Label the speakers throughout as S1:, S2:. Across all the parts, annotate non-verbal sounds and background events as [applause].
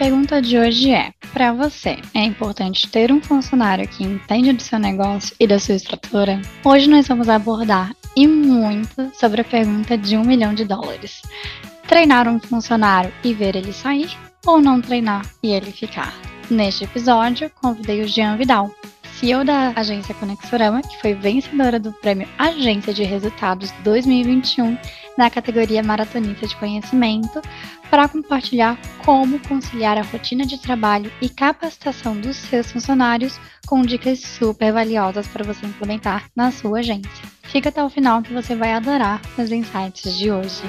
S1: pergunta de hoje é: para você, é importante ter um funcionário que entende do seu negócio e da sua estrutura? Hoje nós vamos abordar e muito sobre a pergunta de um milhão de dólares. Treinar um funcionário e ver ele sair ou não treinar e ele ficar? Neste episódio, convidei o Jean Vidal, CEO da agência Conexorama, que foi vencedora do prêmio Agência de Resultados 2021 na categoria Maratonista de Conhecimento, para compartilhar como conciliar a rotina de trabalho e capacitação dos seus funcionários com dicas super valiosas para você implementar na sua agência. Fica até o final que você vai adorar os insights de hoje.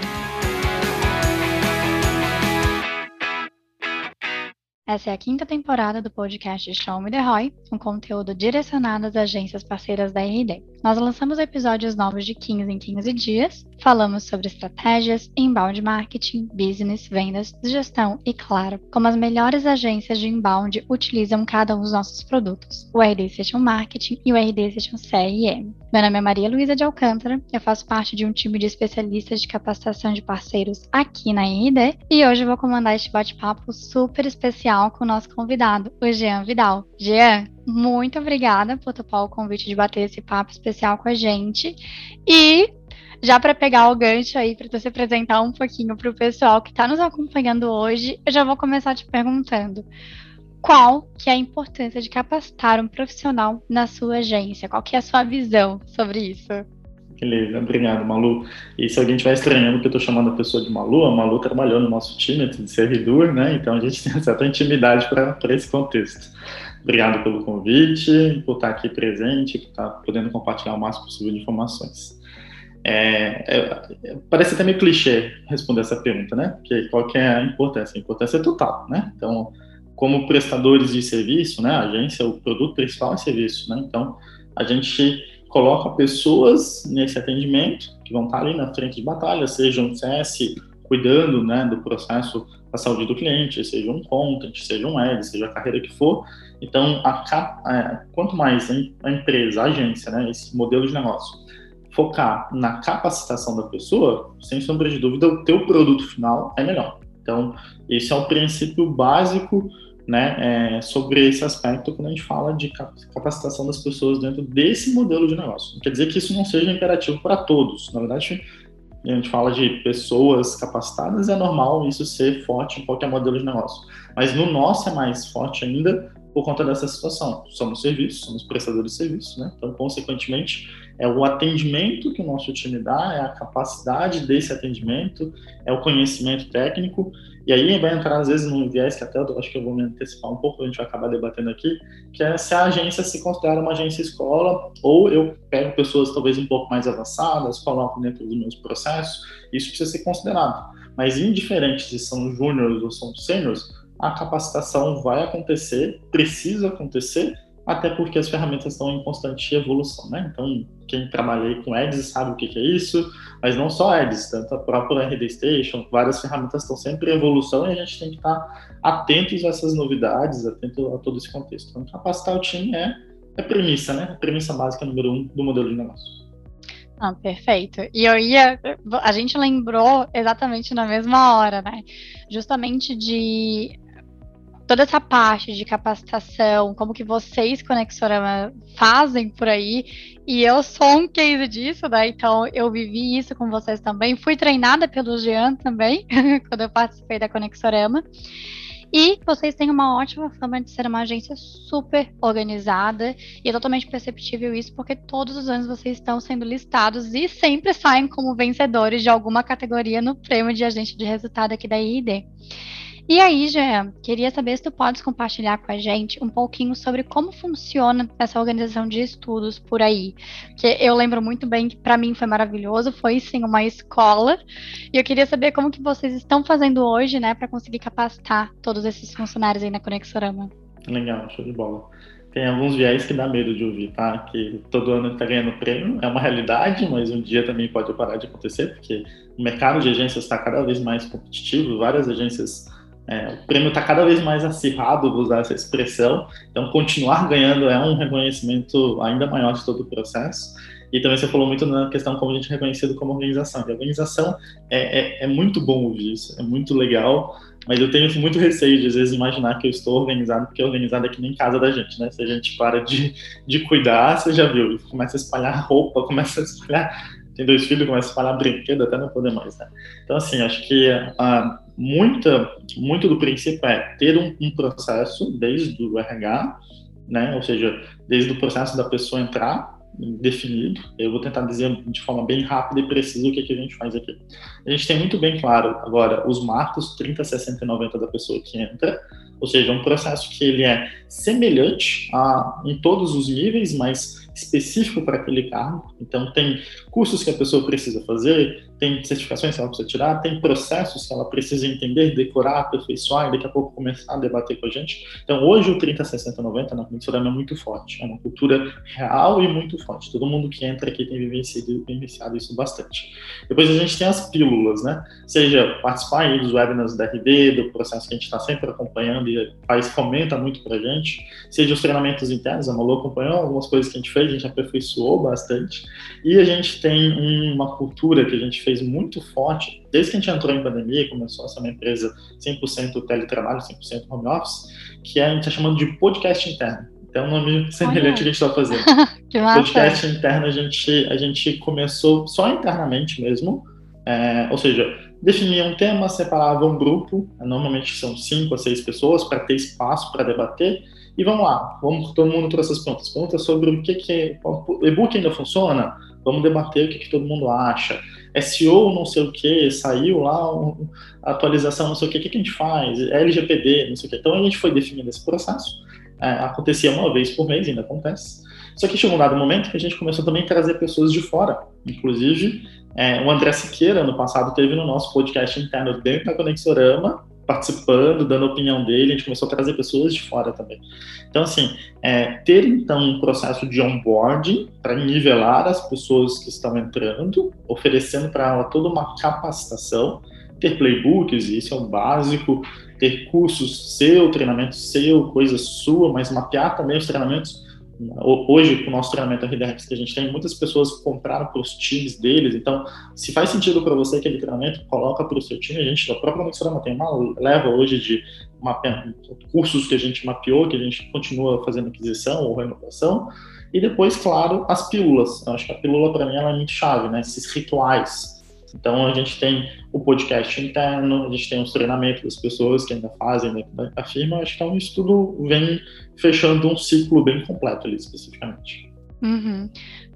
S1: Essa é a quinta temporada do podcast Show Me The Roy, um conteúdo direcionado às agências parceiras da RD. Nós lançamos episódios novos de 15 em 15 dias, falamos sobre estratégias, inbound marketing, business, vendas, gestão e, claro, como as melhores agências de inbound utilizam cada um dos nossos produtos, o RD Station Marketing e o RD Station CRM. Meu nome é Maria Luísa de Alcântara, eu faço parte de um time de especialistas de capacitação de parceiros aqui na RD e hoje vou comandar este bate-papo super especial com o nosso convidado, o Jean Vidal. Jean, muito obrigada por topar o convite de bater esse papo especial com a gente. E já para pegar o gancho aí, para você apresentar um pouquinho para o pessoal que está nos acompanhando hoje, eu já vou começar te perguntando qual que é a importância de capacitar um profissional na sua agência? Qual que é a sua visão sobre isso?
S2: Beleza, obrigado, Malu. E se alguém estiver estranhando que eu estou chamando a pessoa de Malu, a Malu trabalhou no nosso time de servidor, né? Então a gente tem certa intimidade para esse contexto. Obrigado pelo convite, por estar aqui presente, por estar podendo compartilhar o máximo possível de informações. É, é, parece até meio clichê responder essa pergunta, né? Porque qual que é a importância? A importância é total, né? Então, como prestadores de serviço, né? A agência, o produto principal é serviço, né? Então, a gente coloca pessoas nesse atendimento que vão estar ali na frente de batalha, seja um CS cuidando, né, do processo da saúde do cliente, seja um content, seja um ad, seja a carreira que for, então, a, a, quanto mais a empresa, a agência, né, esse modelo de negócio, focar na capacitação da pessoa, sem sombra de dúvida, o teu produto final é melhor. Então, esse é o princípio básico né, é, sobre esse aspecto quando a gente fala de capacitação das pessoas dentro desse modelo de negócio. Não quer dizer que isso não seja imperativo para todos. Na verdade, a gente fala de pessoas capacitadas, é normal isso ser forte em qualquer modelo de negócio. Mas no nosso é mais forte ainda por conta dessa situação. Somos serviços, somos prestadores de serviços, né? Então, consequentemente, é o atendimento que o nosso time dá, é a capacidade desse atendimento, é o conhecimento técnico, e aí vai entrar às vezes num viés que até eu acho que eu vou me antecipar um pouco, a gente vai acabar debatendo aqui, que é se a agência se considera uma agência escola, ou eu pego pessoas talvez um pouco mais avançadas, coloco dentro dos meus processos, isso precisa ser considerado. Mas indiferente se são júniores ou são sêniores, a capacitação vai acontecer, precisa acontecer, até porque as ferramentas estão em constante evolução, né? Então, quem trabalha com Ads sabe o que, é isso, mas não só Ads, tanto a própria RD Station, várias ferramentas estão sempre em evolução e a gente tem que estar atentos a essas novidades, atento a todo esse contexto. Então, capacitar o time é, é premissa, né? A premissa básica número um do modelo de negócio.
S1: Ah, perfeito. E eu ia. A gente lembrou exatamente na mesma hora, né? Justamente de toda essa parte de capacitação, como que vocês, Conexorama, fazem por aí. E eu sou um case disso, né? Então eu vivi isso com vocês também. Fui treinada pelo Jean também, [laughs] quando eu participei da Conexorama. E vocês têm uma ótima fama de ser uma agência super organizada e é totalmente perceptível isso porque todos os anos vocês estão sendo listados e sempre saem como vencedores de alguma categoria no prêmio de agente de resultado aqui da IID. E aí, Jean, queria saber se tu podes compartilhar com a gente um pouquinho sobre como funciona essa organização de estudos por aí. Porque eu lembro muito bem que para mim foi maravilhoso, foi sim uma escola. E eu queria saber como que vocês estão fazendo hoje, né, para conseguir capacitar todos esses funcionários aí na Conexorama.
S2: Legal, show de bola tem alguns viés que dá medo de ouvir, tá? Que todo ano está ganhando prêmio, é uma realidade, mas um dia também pode parar de acontecer, porque o mercado de agências está cada vez mais competitivo, várias agências é, o prêmio está cada vez mais acirrado, vou usar essa expressão, então continuar ganhando é um reconhecimento ainda maior de todo o processo. E também você falou muito na questão como a gente é reconhecido como organização. E a organização é, é, é muito bom ouvir isso, é muito legal, mas eu tenho muito receio de, às vezes, imaginar que eu estou organizado, porque organizado é que nem casa da gente, né? Se a gente para de, de cuidar, você já viu, começa a espalhar roupa, [laughs] começa a espalhar. Tem dois filhos, começa a espalhar brinquedo até não poder mais, né? Então, assim, acho que uh, muita, muito do princípio é ter um, um processo desde o RH, né? Ou seja, desde o processo da pessoa entrar definido. Eu vou tentar dizer de forma bem rápida e precisa o que, que a gente faz aqui. A gente tem muito bem claro agora os marcos 30, 60 e 90 da pessoa que entra, ou seja, um processo que ele é semelhante a, em todos os níveis, mas específico para aquele cargo. Então, tem cursos que a pessoa precisa fazer, tem certificações que ela precisa tirar, tem processos que ela precisa entender, decorar, aperfeiçoar e daqui a pouco começar a debater com a gente. Então, hoje o 30, 60, 90 na Conexorama é muito forte, é uma cultura real e muito forte. Todo mundo que entra aqui tem vivenciado, vivenciado isso bastante. Depois a gente tem as pílulas, né? Seja participar aí dos webinars da RD, do processo que a gente está sempre acompanhando e faz, fomenta muito para a gente, seja os treinamentos internos, a Malu acompanhou algumas coisas que a gente fez, a gente aperfeiçoou bastante, e a gente tem uma cultura que a gente fez muito forte, desde que a gente entrou em pandemia, começou a ser uma empresa 100% teletrabalho, 100% home office, que a gente está chamando de podcast interno. Então, é um nome semelhante que a gente está fazendo. [laughs]
S1: que massa.
S2: Podcast interno, a gente, a gente começou só internamente mesmo, é, ou seja, definia um tema, separava um grupo, normalmente são cinco a seis pessoas, para ter espaço para debater, e vamos lá, vamos, todo mundo trouxe as perguntas. Perguntas sobre o que, que o e-book ainda funciona? Vamos debater o que, que todo mundo acha. SEO não sei o que, saiu lá um, atualização não sei o que, o que, que a gente faz? LGPD, não sei o que. Então a gente foi definindo esse processo. É, acontecia uma vez por mês, ainda acontece. Só que chegou um dado momento que a gente começou também a trazer pessoas de fora. Inclusive, é, o André Siqueira, no passado, teve no nosso podcast interno dentro da Conexorama, participando, dando a opinião dele, a gente começou a trazer pessoas de fora também. Então, assim, é, ter então um processo de onboarding para nivelar as pessoas que estão entrando, oferecendo para ela toda uma capacitação, ter playbooks, isso é o básico, ter cursos seu, treinamento seu, coisa sua, mas mapear também os treinamentos Hoje, com o nosso treinamento RDX que a gente tem, muitas pessoas compraram para os times deles. Então, se faz sentido para você aquele treinamento, coloca para o seu time. A gente, da própria Mixorama, tem uma leva hoje de mapear, cursos que a gente mapeou, que a gente continua fazendo aquisição ou renovação. E depois, claro, as pílulas. Eu acho que a pílula, para mim, ela é muito chave, né? Esses rituais então a gente tem o podcast interno, a gente tem os treinamentos das pessoas que ainda fazem dentro da firma. Acho que então isso tudo vem fechando um ciclo bem completo ali especificamente.
S1: Uhum,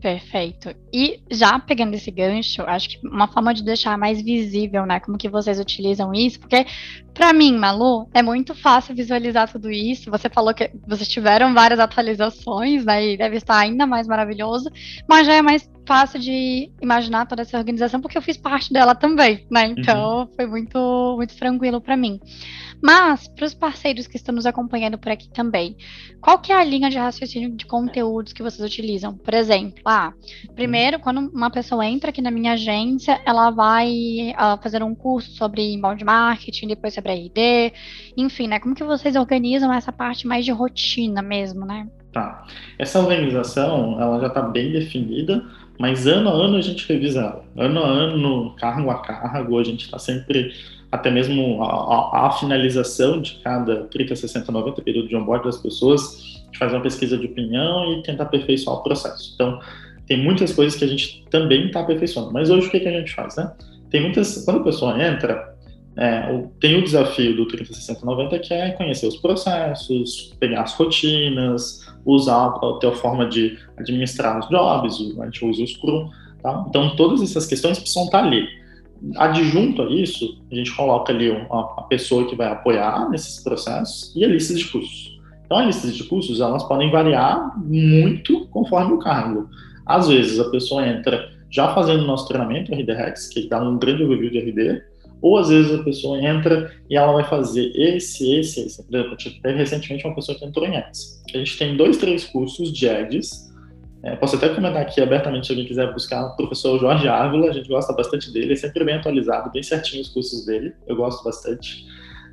S1: perfeito. E já pegando esse gancho, acho que uma forma de deixar mais visível, né, como que vocês utilizam isso, porque para mim, Malu, é muito fácil visualizar tudo isso. Você falou que vocês tiveram várias atualizações, né, e deve estar ainda mais maravilhoso, mas já é mais fácil de imaginar toda essa organização porque eu fiz parte dela também, né? Então uhum. foi muito muito tranquilo para mim. Mas, para os parceiros que estão nos acompanhando por aqui também, qual que é a linha de raciocínio de conteúdos que vocês utilizam? Por exemplo, ah, primeiro, quando uma pessoa entra aqui na minha agência, ela vai uh, fazer um curso sobre inbound marketing, depois sobre ID, enfim, né? Como que vocês organizam essa parte mais de rotina mesmo, né?
S2: Tá. Essa organização, ela já está bem definida, mas ano a ano a gente revisa ela. Ano a ano, cargo a cargo, a gente está sempre até mesmo a, a, a, finalização de cada 30, 60, 90 período de onboard das pessoas, a gente faz uma pesquisa de opinião e tenta aperfeiçoar o processo. Então, tem muitas coisas que a gente também está aperfeiçoando. Mas hoje o que, que, a gente faz, né? Tem muitas, quando a pessoa entra, é, tem o desafio do 30, 60, 90 que é conhecer os processos, pegar as rotinas, usar a tua forma de administrar os jobs, a gente usa o Scrum, tá? Então todas essas questões precisam estar ali adjunto a isso, a gente coloca ali a, pessoa que vai apoiar nesses processos e a lista de cursos. Então, a lista de cursos, elas podem variar muito conforme o cargo. Às vezes, a pessoa entra já fazendo o nosso treinamento RD que dá um grande overview de RD, ou às vezes a pessoa entra e ela vai fazer esse, esse, esse. Por exemplo, teve recentemente uma pessoa que entrou em Ads. A gente tem dois, três cursos de Ads é, posso até comentar aqui abertamente se alguém quiser buscar o professor Jorge Ávila, a gente gosta bastante dele, é sempre bem atualizado, bem certinho os cursos dele, eu gosto bastante.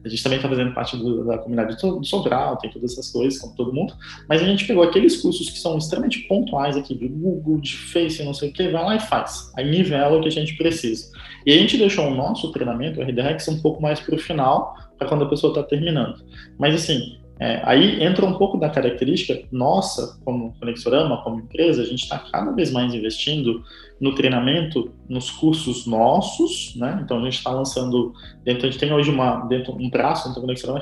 S2: A gente também está fazendo parte do, da comunidade do Sobral, tem todas essas coisas, como todo mundo, mas a gente pegou aqueles cursos que são extremamente pontuais aqui, de Google, de Face, não sei o que, vai lá e faz. Aí nivela o que a gente precisa. E a gente deixou o nosso treinamento, o RDRX, um pouco mais para o final, para quando a pessoa está terminando. Mas assim, é, aí entra um pouco da característica nossa, como Conexorama, como empresa, a gente está cada vez mais investindo no treinamento, nos cursos nossos, né? Então a gente está lançando, dentro, a gente tem hoje uma, dentro, um braço dentro do Conexorama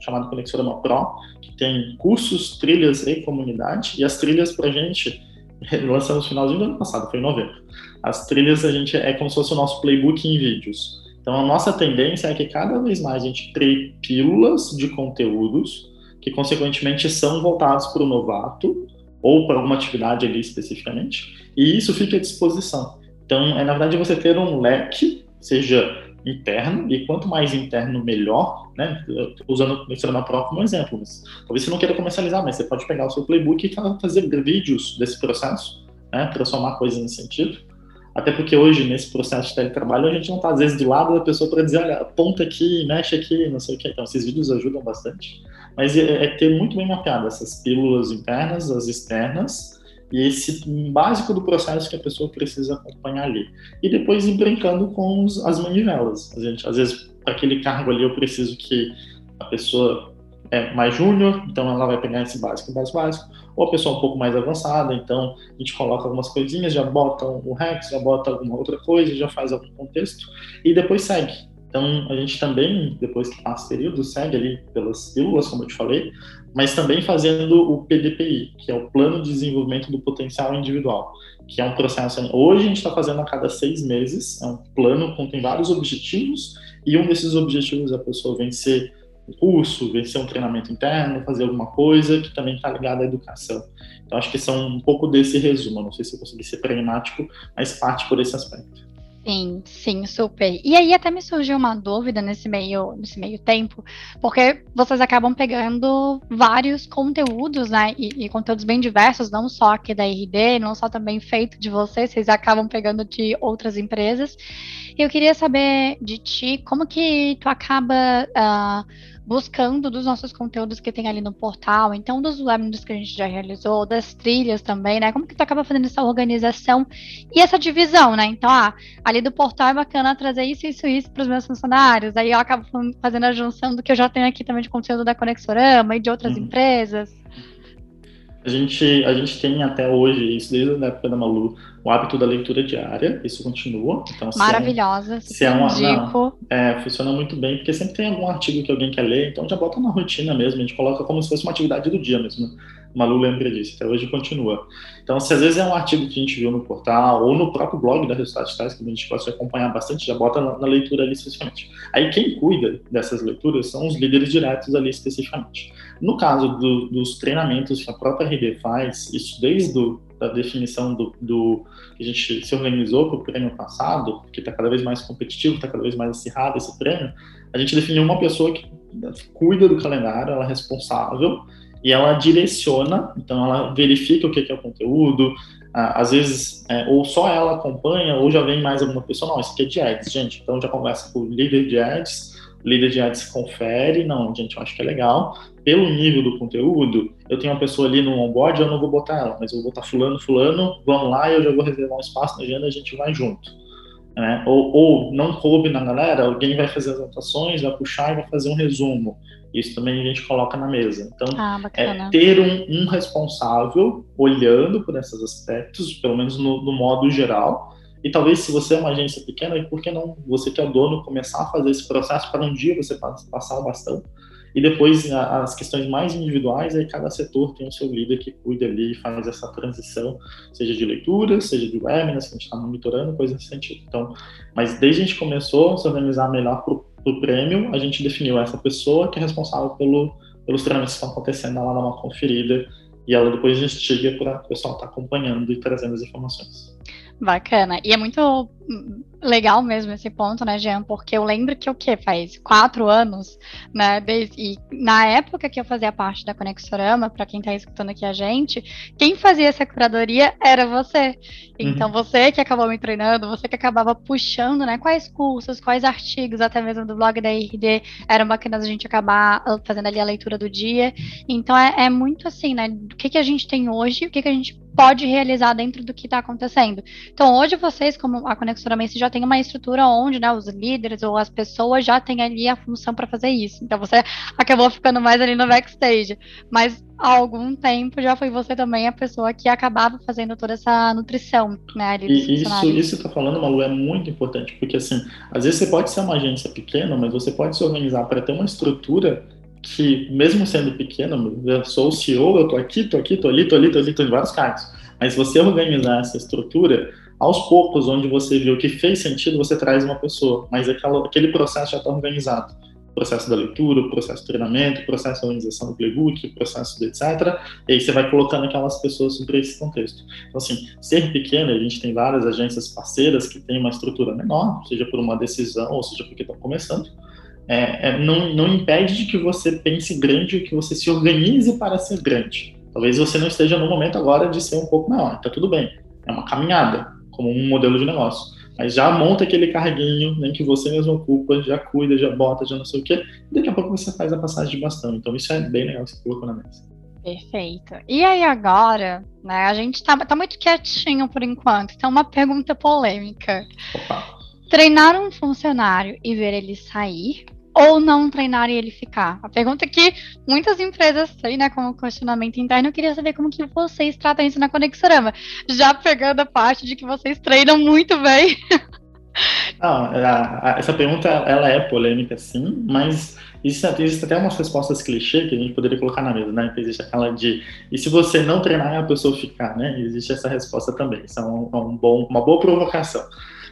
S2: chamado Conexorama Pro, que tem cursos, trilhas e comunidade, e as trilhas para a gente, [laughs] lançamos no finalzinho do ano passado, foi em novembro. As trilhas a gente é como se fosse o nosso playbook em vídeos. Então a nossa tendência é que cada vez mais a gente crie pílulas de conteúdos que consequentemente são voltados para o novato ou para alguma atividade ali especificamente, e isso fica à disposição. Então, é na verdade você ter um leque, seja interno, e quanto mais interno, melhor, né? Usando o Instagram Pro como exemplo, mas talvez você não queira comercializar, mas você pode pegar o seu playbook e fazer vídeos desse processo, né? Transformar coisas nesse sentido. Até porque hoje, nesse processo de teletrabalho, a gente não está, às vezes, do lado da pessoa para dizer, olha, aponta aqui, mexe aqui, não sei o que. Então, esses vídeos ajudam bastante. Mas é, é ter muito bem mapeado essas pílulas internas, as externas, e esse básico do processo que a pessoa precisa acompanhar ali. E depois ir brincando com os, as manivelas. A gente, às vezes, para aquele cargo ali, eu preciso que a pessoa é mais júnior, então ela vai pegar esse básico mais básico, ou a pessoa um pouco mais avançada, então a gente coloca algumas coisinhas, já bota um Rex, já bota alguma outra coisa, já faz algum contexto, e depois segue. Então, a gente também, depois que passa o período, segue ali pelas pílulas, como eu te falei, mas também fazendo o PDPI, que é o Plano de Desenvolvimento do Potencial Individual, que é um processo. Hoje a gente está fazendo a cada seis meses, é um plano que tem vários objetivos, e um desses objetivos é a pessoa vencer o curso, vencer um treinamento interno, fazer alguma coisa que também está ligada à educação. Então, acho que são um pouco desse resumo. Não sei se eu consegui ser pragmático, mas parte por esse aspecto.
S1: Sim, sim, super. E aí até me surgiu uma dúvida nesse meio, nesse meio tempo, porque vocês acabam pegando vários conteúdos, né? E, e, conteúdos bem diversos, não só aqui da RD, não só também feito de vocês, vocês acabam pegando de outras empresas. Eu queria saber de ti como que tu acaba uh, buscando dos nossos conteúdos que tem ali no portal, então dos webinars que a gente já realizou, das trilhas também, né? Como que tu acaba fazendo essa organização e essa divisão, né? Então, ah, ali do portal é bacana trazer isso, isso, isso para os meus funcionários, aí eu acabo fazendo a junção do que eu já tenho aqui também de conteúdo da Conexorama e de outras uhum. empresas.
S2: A gente, a gente tem até hoje, isso desde a época da Malu, o hábito da leitura diária, isso continua.
S1: Então, Maravilhosa,
S2: se é, um, se é uma, é, funciona muito bem, porque sempre tem algum artigo que alguém quer ler, então já bota na rotina mesmo, a gente coloca como se fosse uma atividade do dia mesmo. Malu lembra disso, até hoje continua. Então, se às vezes é um artigo que a gente viu no portal, ou no próprio blog da Resultados Digitais, que a gente pode acompanhar bastante, já bota na, na leitura ali especificamente. Aí quem cuida dessas leituras são os líderes diretos ali especificamente. No caso do, dos treinamentos que a própria RD faz, isso desde do, da definição do, do que a gente se organizou para o prêmio passado, que está cada vez mais competitivo, está cada vez mais acirrado esse prêmio, a gente definiu uma pessoa que cuida do calendário, ela é responsável e ela direciona, então ela verifica o que é o conteúdo, às vezes é, ou só ela acompanha ou já vem mais alguma pessoa, não, isso aqui é de ads, gente, então já conversa com o líder de ads, o líder de ads confere, não, gente, eu acho que é legal. Pelo nível do conteúdo, eu tenho uma pessoa ali no onboard, eu não vou botar ela, mas eu vou botar fulano, fulano, vamos lá, eu já vou reservar um espaço na agenda, a gente vai junto. Né? Ou, ou não coube na galera, alguém vai fazer as anotações, vai puxar e vai fazer um resumo. Isso também a gente coloca na mesa. Então, ah, é ter um, um, responsável olhando por esses aspectos, pelo menos no, no modo geral, e talvez se você é uma agência pequena, por que não você que é o dono começar a fazer esse processo para um dia você passar o bastão? E depois as questões mais individuais, aí cada setor tem o seu líder que cuida ali e faz essa transição, seja de leitura, seja de webinars, que a gente está monitorando, coisa nesse sentido. Então, mas desde a gente começou a se organizar melhor para o prêmio, a gente definiu essa pessoa que é responsável pelo, pelos trâmites que estão acontecendo, ela dá uma conferida e ela depois investiga para o pessoal estar tá acompanhando e trazendo as informações.
S1: Bacana. E é muito legal mesmo esse ponto, né, Jean? Porque eu lembro que o que faz quatro anos, né? Desde, e na época que eu fazia parte da Conexorama, para quem está escutando aqui a gente, quem fazia essa curadoria era você. Então uhum. você que acabou me treinando, você que acabava puxando, né? Quais cursos, quais artigos, até mesmo do blog da IRD, eram bacanas a gente acabar ah, fazendo ali a leitura do dia. Então é, é muito assim, né? O que, que a gente tem hoje, o que, que a gente pode realizar dentro do que está acontecendo. Então, hoje vocês, como a Conexora Mense, já tem uma estrutura onde né, os líderes ou as pessoas já têm ali a função para fazer isso. Então, você [laughs] acabou ficando mais ali no backstage. Mas há algum tempo já foi você também a pessoa que acabava fazendo toda essa nutrição, né? Ali
S2: e isso, isso que tá falando, Malu, é muito importante, porque assim, às vezes você pode ser uma agência pequena, mas você pode se organizar para ter uma estrutura que, mesmo sendo pequeno, eu sou o CEO, eu tô aqui, tô aqui, tô ali, tô ali, tô ali, tô em vários cargos. Mas você organizar essa estrutura, aos poucos, onde você viu que fez sentido, você traz uma pessoa. Mas aquela, aquele processo já está organizado. O processo da leitura, o processo do treinamento, o processo da organização do playbook, o processo do etc. E aí você vai colocando aquelas pessoas sobre esse contexto. Então, assim, ser pequeno, a gente tem várias agências parceiras que têm uma estrutura menor, seja por uma decisão, ou seja porque estão começando é, é, não, não impede de que você pense grande ou que você se organize para ser grande. Talvez você não esteja no momento agora de ser um pouco maior, tá tudo bem. É uma caminhada, como um modelo de negócio. Mas já monta aquele carguinho, nem que você mesmo ocupa, já cuida, já bota, já não sei o quê. E daqui a pouco você faz a passagem de bastão. Então isso é bem legal que você colocou na mesa.
S1: Perfeito. E aí agora, né, a gente tá, tá muito quietinho por enquanto, então uma pergunta polêmica. Opa. Treinar um funcionário e ver ele sair ou não treinar e ele ficar? A pergunta que muitas empresas têm, né, como questionamento interno, eu queria saber como que vocês tratam isso na Conexorama, já pegando a parte de que vocês treinam muito bem. [laughs]
S2: Não, essa pergunta ela é polêmica, sim, mas existe, existe até umas respostas clichê que a gente poderia colocar na mesa, né? Existe aquela de e se você não treinar a pessoa ficar, né? Existe essa resposta também. Isso é um, um bom, uma boa provocação.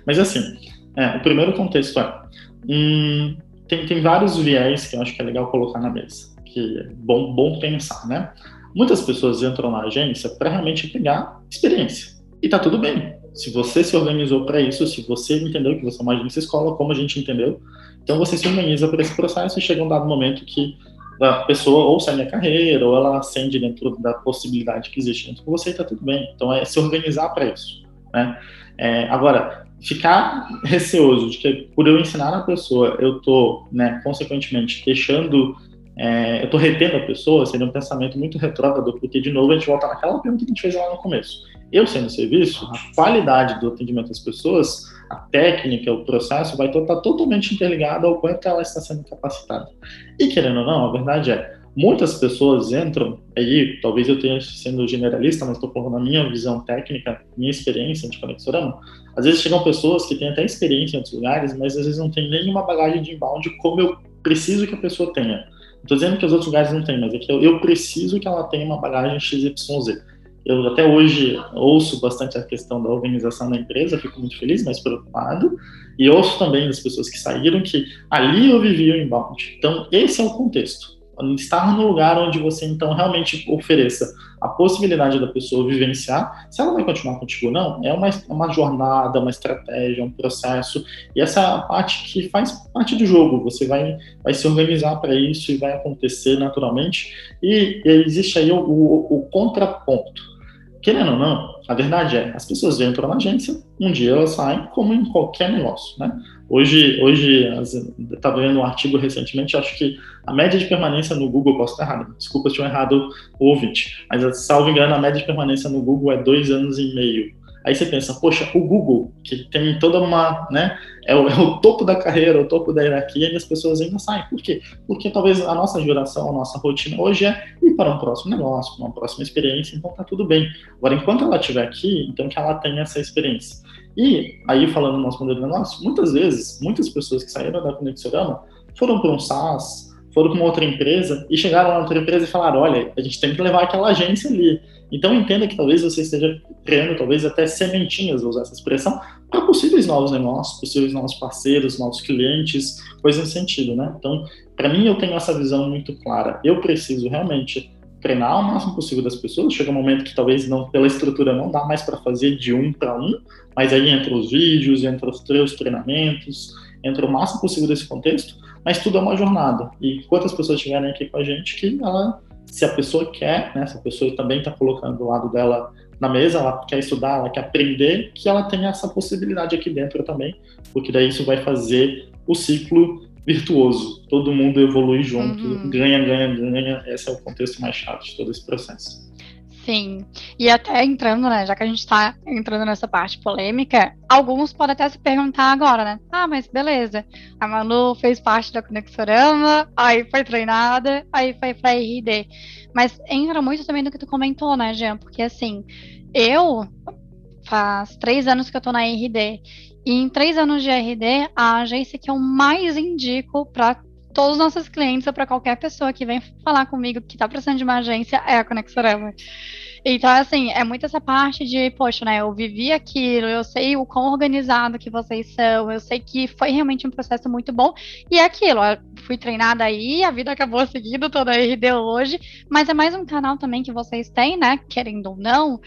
S2: Mas assim, é, o primeiro contexto é. Hum, tem, tem vários viés que eu acho que é legal colocar na mesa, que é bom, bom pensar, né? Muitas pessoas entram na agência para realmente pegar experiência. E tá tudo bem. Se você se organizou para isso, se você entendeu que você é uma agência escola, como a gente entendeu, então você se organiza para esse processo e chega um dado momento que a pessoa ou sai da carreira ou ela ascende dentro da possibilidade que existe dentro de você e tá tudo bem. Então é se organizar para isso, né? É, agora, ficar receoso de que por eu ensinar a pessoa, eu estou, né, consequentemente, deixando, é, eu estou retendo a pessoa, seria um pensamento muito retrógrado, porque, de novo, a gente volta naquela pergunta que a gente fez lá no começo. Eu sendo serviço, a qualidade do atendimento das pessoas, a técnica, o processo, vai estar totalmente interligado ao quanto ela está sendo capacitada. E, querendo ou não, a verdade é, muitas pessoas entram, aí talvez eu tenha sendo generalista, mas estou falando na minha visão técnica, minha experiência de conexorama, às vezes chegam pessoas que têm até experiência em outros lugares, mas às vezes não tem nenhuma bagagem de inbound como eu preciso que a pessoa tenha. Estou dizendo que os outros lugares não têm, mas é que eu, eu preciso que ela tenha uma bagagem XYZ. Eu até hoje ouço bastante a questão da organização da empresa, fico muito feliz, mas preocupado. E ouço também das pessoas que saíram que ali eu vivia o inbound. Então, esse é o contexto estar no lugar onde você então realmente ofereça a possibilidade da pessoa vivenciar, se ela vai continuar contigo ou não, é uma, uma jornada, uma estratégia, um processo, e essa é parte que faz parte do jogo, você vai, vai se organizar para isso e vai acontecer naturalmente, e, e existe aí o, o, o contraponto. Querendo ou não, a verdade é, as pessoas entram na agência, um dia elas saem, como em qualquer negócio, né? Hoje, hoje estava vendo um artigo recentemente, acho que a média de permanência no Google, posso estar errado, desculpa se eu errado o ouvinte, mas salvo engano, a média de permanência no Google é dois anos e meio. Aí você pensa, poxa, o Google, que tem toda uma, né, é o, é o, topo da carreira, o topo da hierarquia, e as pessoas ainda saem. Por quê? Porque talvez a nossa geração, a nossa rotina hoje é ir para um próximo negócio, para uma próxima experiência, então tá tudo bem. Agora, enquanto ela estiver aqui, então que ela tenha essa experiência. E aí, falando do nosso modelo de negócio, muitas vezes, muitas pessoas que saíram da Conexorama foram para um SaaS, foram para uma outra empresa e chegaram lá na outra empresa e falaram: olha, a gente tem que levar aquela agência ali. Então entenda que talvez você esteja criando, talvez até sementinhas, vou usar essa expressão, para possíveis novos negócios, possíveis novos parceiros, novos clientes, coisa nesse sentido, né? Então, para mim, eu tenho essa visão muito clara. Eu preciso realmente treinar o máximo possível das pessoas. Chega um momento que talvez não pela estrutura não dá mais para fazer de um para um, mas aí entra os vídeos, entra os teus treinamentos, entra o máximo possível desse contexto. Mas tudo é uma jornada. E quantas pessoas estiverem aqui com a gente que ela, se a pessoa quer, né, se a pessoa também está colocando do lado dela na mesa, ela quer estudar, ela quer aprender, que ela tenha essa possibilidade aqui dentro também, porque daí isso vai fazer o ciclo virtuoso. Todo mundo evolui junto, uhum. ganha, ganha, ganha. Esse é o contexto mais chato de todo esse processo.
S1: Sim, e até entrando, né, já que a gente está entrando nessa parte polêmica, alguns podem até se perguntar agora, né? Ah, mas beleza, a Manu fez parte da Conexorama, aí foi treinada, aí foi pra RD. Mas entra muito também do que tu comentou, né, Jean? Porque assim, eu faz três anos que eu tô na RD e em três anos de RD, a agência que eu mais indico para todos os nossos clientes ou para qualquer pessoa que vem falar comigo que está precisando de uma agência é a Conexorama. Então, assim, é muito essa parte de, poxa, né, eu vivi aquilo, eu sei o quão organizado que vocês são, eu sei que foi realmente um processo muito bom, e é aquilo, fui treinada aí, a vida acabou seguindo toda a RD hoje, mas é mais um canal também que vocês têm, né, querendo ou não,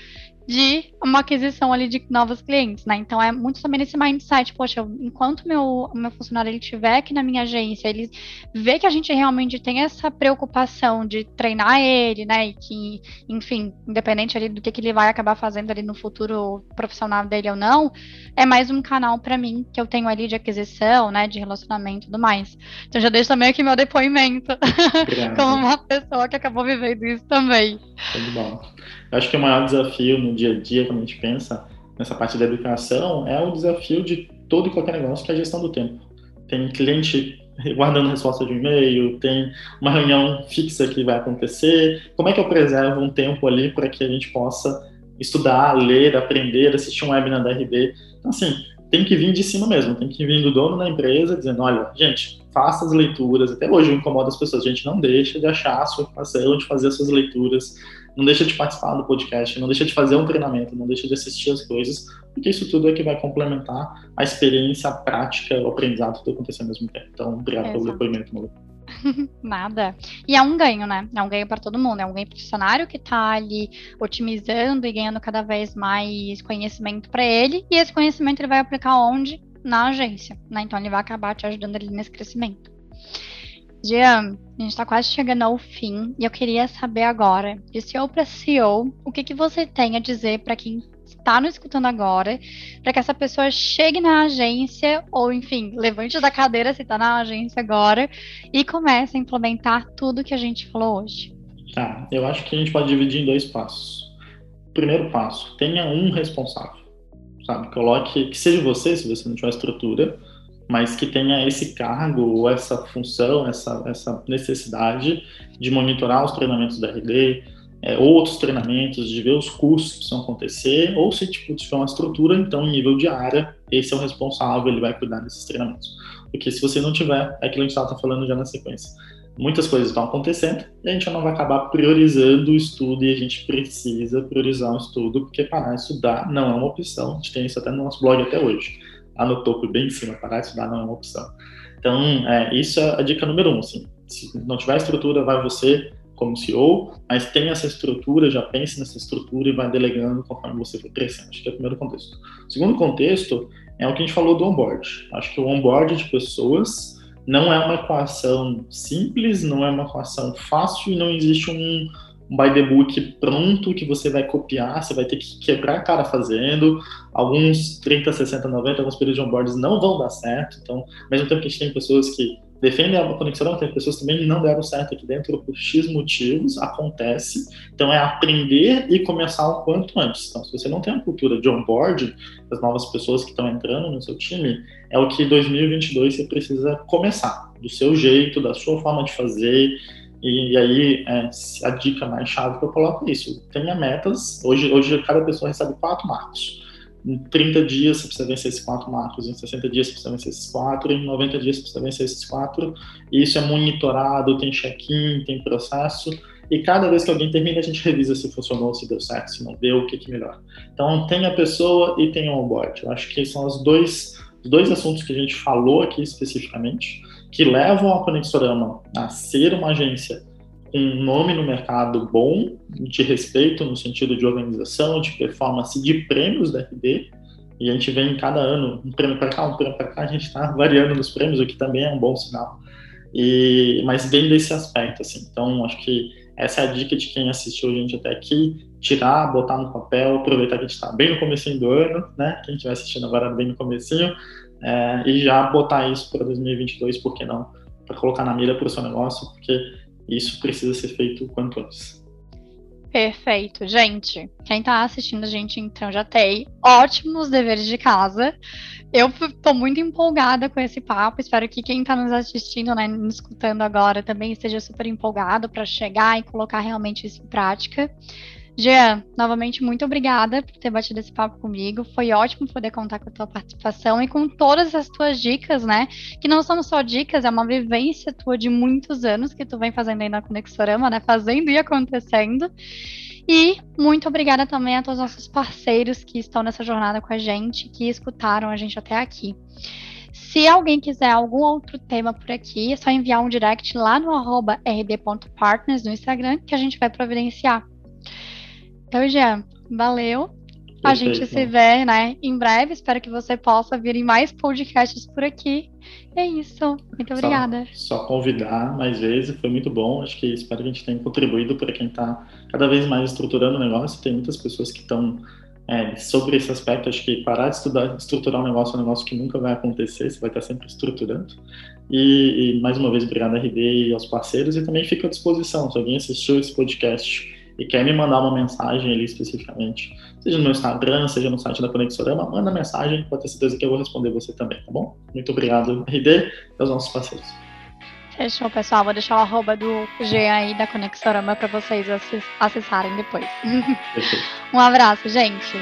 S1: de uma aquisição ali de novos clientes, né? Então é muito também nesse mindset, poxa, enquanto meu meu funcionário ele estiver aqui na minha agência, ele vê que a gente realmente tem essa preocupação de treinar ele, né? E que, enfim, independente ali do que, que ele vai acabar fazendo ali no futuro profissional dele ou não, é mais um canal para mim que eu tenho ali de aquisição, né? De relacionamento e tudo mais. Então já deixo também aqui meu depoimento [laughs] como uma pessoa que acabou vivendo isso também.
S2: Tudo bom. Eu acho que o maior desafio no dia a dia, quando a gente pensa nessa parte da educação, é o desafio de todo e qualquer negócio, que é a gestão do tempo. Tem cliente guardando resposta de e-mail, tem uma reunião fixa que vai acontecer. Como é que eu preservo um tempo ali para que a gente possa estudar, ler, aprender, assistir um webinar da RB? Então, assim, tem que vir de cima mesmo, tem que vir do dono da empresa dizendo, olha, gente, faça as leituras. Até hoje eu incomodo as pessoas, a gente não deixa de achar a sua ocupação, de fazer as suas leituras, não deixa de participar do podcast, não deixa de fazer um treinamento, não deixa de assistir as coisas, porque isso tudo é que vai complementar a experiência, a prática, o aprendizado, tudo acontecer ao mesmo tempo. Então, obrigado pelo depoimento, Malu. [laughs]
S1: Nada. E é um ganho, né? É um ganho para todo mundo. É um ganho para o funcionário que está ali otimizando e ganhando cada vez mais conhecimento para ele. E esse conhecimento ele vai aplicar onde? Na agência. Né? Então ele vai acabar te ajudando ali nesse crescimento. Jean, a gente está quase chegando ao fim e eu queria saber agora, de CEO para CEO, o que, que você tem a dizer para quem está nos escutando agora, para que essa pessoa chegue na agência, ou enfim, levante da cadeira se está na agência agora, e comece a implementar tudo que a gente falou hoje.
S2: Tá, eu acho que a gente pode dividir em dois passos. Primeiro passo, tenha um responsável, sabe? Coloque, que seja você, se você não tiver estrutura, mas que tenha esse cargo ou essa função, essa, essa necessidade de monitorar os treinamentos da RD, é, outros treinamentos, de ver os cursos que precisam acontecer, ou se tipo, tiver uma estrutura, então, em nível de área, esse é o responsável, ele vai cuidar desses treinamentos. Porque se você não tiver, é aquilo que a gente estava falando já na sequência. Muitas coisas estão acontecendo e a gente não vai acabar priorizando o estudo e a gente precisa priorizar o estudo, porque parar de estudar não é uma opção. A gente tem isso até no nosso blog até hoje lá no topo, bem em cima, parar de estudar não é uma opção. Então, é, isso é a dica número um. Assim, se não tiver estrutura, vai você como CEO, mas tenha essa estrutura, já pense nessa estrutura e vai delegando conforme você for crescendo. Acho que é o primeiro contexto. O segundo contexto é o que a gente falou do onboard. Acho que o onboard de pessoas não é uma equação simples, não é uma equação fácil e não existe um, um by the book pronto que você vai copiar, você vai ter que quebrar a cara fazendo. Alguns 30, 60, 90, alguns períodos de onboards não vão dar certo. Então, ao mesmo tempo que a gente tem pessoas que defendem a conexão, tem pessoas também que não deram certo aqui dentro por X motivos, acontece. Então, é aprender e começar o quanto antes. Então, se você não tem uma cultura de onboard, das novas pessoas que estão entrando no seu time, é o que 2022 você precisa começar, do seu jeito, da sua forma de fazer e aí, é, a dica mais chave que eu coloco é isso: tenha metas. Hoje, hoje cada pessoa recebe quatro marcos. Em 30 dias você precisa vencer esses quatro marcos, em 60 dias você precisa vencer esses quatro, em 90 dias você precisa vencer esses quatro. E isso é monitorado, tem check-in, tem processo. E cada vez que alguém termina, a gente revisa se funcionou, se deu certo, se não deu, o que, que melhor. Então, tenha a pessoa e tenha o onboard. Eu acho que são os dois, os dois assuntos que a gente falou aqui especificamente que levam a Conexorama a ser uma agência com um nome no mercado bom, de respeito no sentido de organização, de performance, de prêmios da RD, e a gente vem cada ano, um prêmio para cá, um prêmio para cá, a gente está [laughs] variando nos prêmios, o que também é um bom sinal. E, mas vem desse aspecto, assim. Então, acho que essa é a dica de quem assistiu a gente até aqui, tirar, botar no papel, aproveitar que a gente está bem no começo do ano, né? Quem estiver assistindo agora bem no comecinho, é, e já botar isso para 2022, por que não? Para colocar na mira para o seu negócio, porque isso precisa ser feito o quanto antes.
S1: Perfeito, gente. Quem está assistindo a gente, então, já tem ótimos deveres de casa. Eu estou muito empolgada com esse papo. Espero que quem está nos assistindo, né, nos escutando agora, também esteja super empolgado para chegar e colocar realmente isso em prática. Jean, novamente, muito obrigada por ter batido esse papo comigo. Foi ótimo poder contar com a tua participação e com todas as tuas dicas, né? Que não são só dicas, é uma vivência tua de muitos anos que tu vem fazendo aí na Conexorama, né? Fazendo e acontecendo. E muito obrigada também a todos os nossos parceiros que estão nessa jornada com a gente, que escutaram a gente até aqui. Se alguém quiser algum outro tema por aqui, é só enviar um direct lá no arroba rd.partners no Instagram que a gente vai providenciar. Então, Jean, valeu. Perfeito. A gente se vê, né, em breve. Espero que você possa vir em mais podcasts por aqui. É isso. Muito obrigada.
S2: Só, só convidar mais vezes, foi muito bom. Acho que espero que a gente tenha contribuído para quem está cada vez mais estruturando o negócio. Tem muitas pessoas que estão é, sobre esse aspecto. Acho que parar de estudar, estruturar um negócio é um negócio que nunca vai acontecer. Você vai estar sempre estruturando. E, e mais uma vez, obrigado a RD e aos parceiros. E também fico à disposição. Se alguém assistiu esse podcast e quer me mandar uma mensagem ali especificamente, seja no meu Instagram, seja no site da Conexorama, manda mensagem, pode ter certeza que eu vou responder você também, tá bom? Muito obrigado, RD, e aos nossos parceiros.
S1: Fechou, pessoal. Vou deixar o arroba do G aí da Conexorama para vocês acessarem depois. [laughs] um abraço, gente.